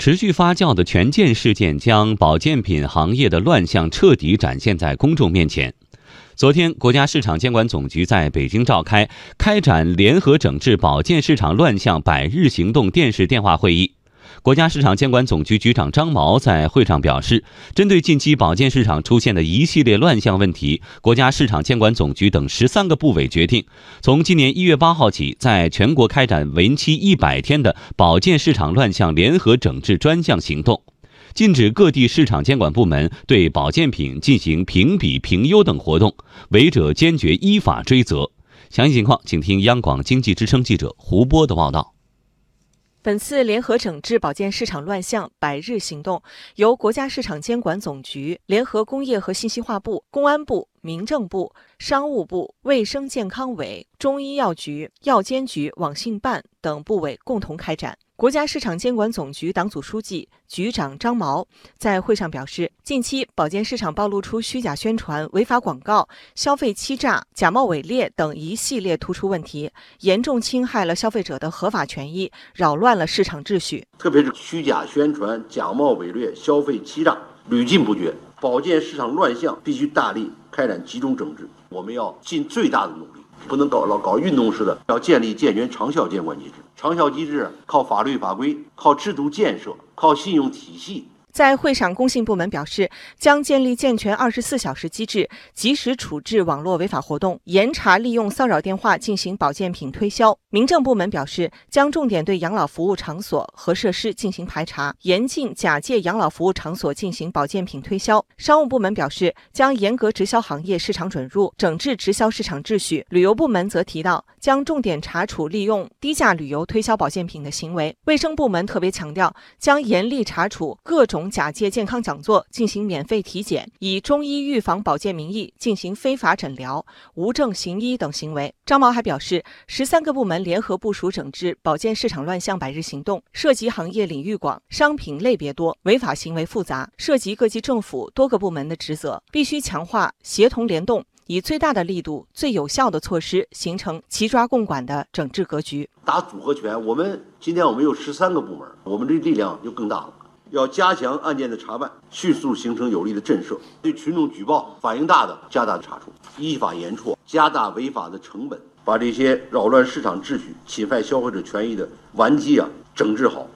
持续发酵的权健事件将保健品行业的乱象彻底展现在公众面前。昨天，国家市场监管总局在北京召开开展联合整治保健市场乱象百日行动电视电话会议。国家市场监管总局局长张毛在会上表示，针对近期保健市场出现的一系列乱象问题，国家市场监管总局等十三个部委决定，从今年一月八号起，在全国开展为期一百天的保健市场乱象联合整治专项行动，禁止各地市场监管部门对保健品进行评比评优等活动，违者坚决依法追责。详细情况，请听央广经济之声记者胡波的报道。本次联合整治保健市场乱象百日行动，由国家市场监管总局联合工业和信息化部、公安部、民政部、商务部、卫生健康委、中医药局、药监局、网信办等部委共同开展。国家市场监管总局党组书记、局长张毛在会上表示，近期保健市场暴露出虚假宣传、违法广告、消费欺诈、假冒伪劣等一系列突出问题，严重侵害了消费者的合法权益，扰乱了市场秩序。特别是虚假宣传、假冒伪劣、消费欺诈屡禁不绝，保健市场乱象必须大力开展集中整治。我们要尽最大的努力。不能搞老搞运动式的，要建立健全长效监管机制。长效机制靠法律法规，靠制度建设，靠信用体系。在会上，工信部门表示将建立健全二十四小时机制，及时处置网络违法活动，严查利用骚扰电话进行保健品推销。民政部门表示将重点对养老服务场所和设施进行排查，严禁假借养老服务场所进行保健品推销。商务部门表示将严格直销行业市场准入，整治直销市场秩序。旅游部门则提到将重点查处利用低价旅游推销保健品的行为。卫生部门特别强调将严厉查处各种。假借健康讲座进行免费体检，以中医预防保健名义进行非法诊疗、无证行医等行为。张毛还表示，十三个部门联合部署整治保健市场乱象百日行动，涉及行业领域广、商品类别多、违法行为复杂，涉及各级政府多个部门的职责，必须强化协同联动。以最大的力度、最有效的措施，形成齐抓共管的整治格局。打组合拳，我们今天我们有十三个部门，我们的力量就更大了。要加强案件的查办，迅速形成有力的震慑；对群众举报反应大的，加大查处，依法严处，加大违法的成本，把这些扰乱市场秩序、侵害消费者权益的顽疾啊整治好。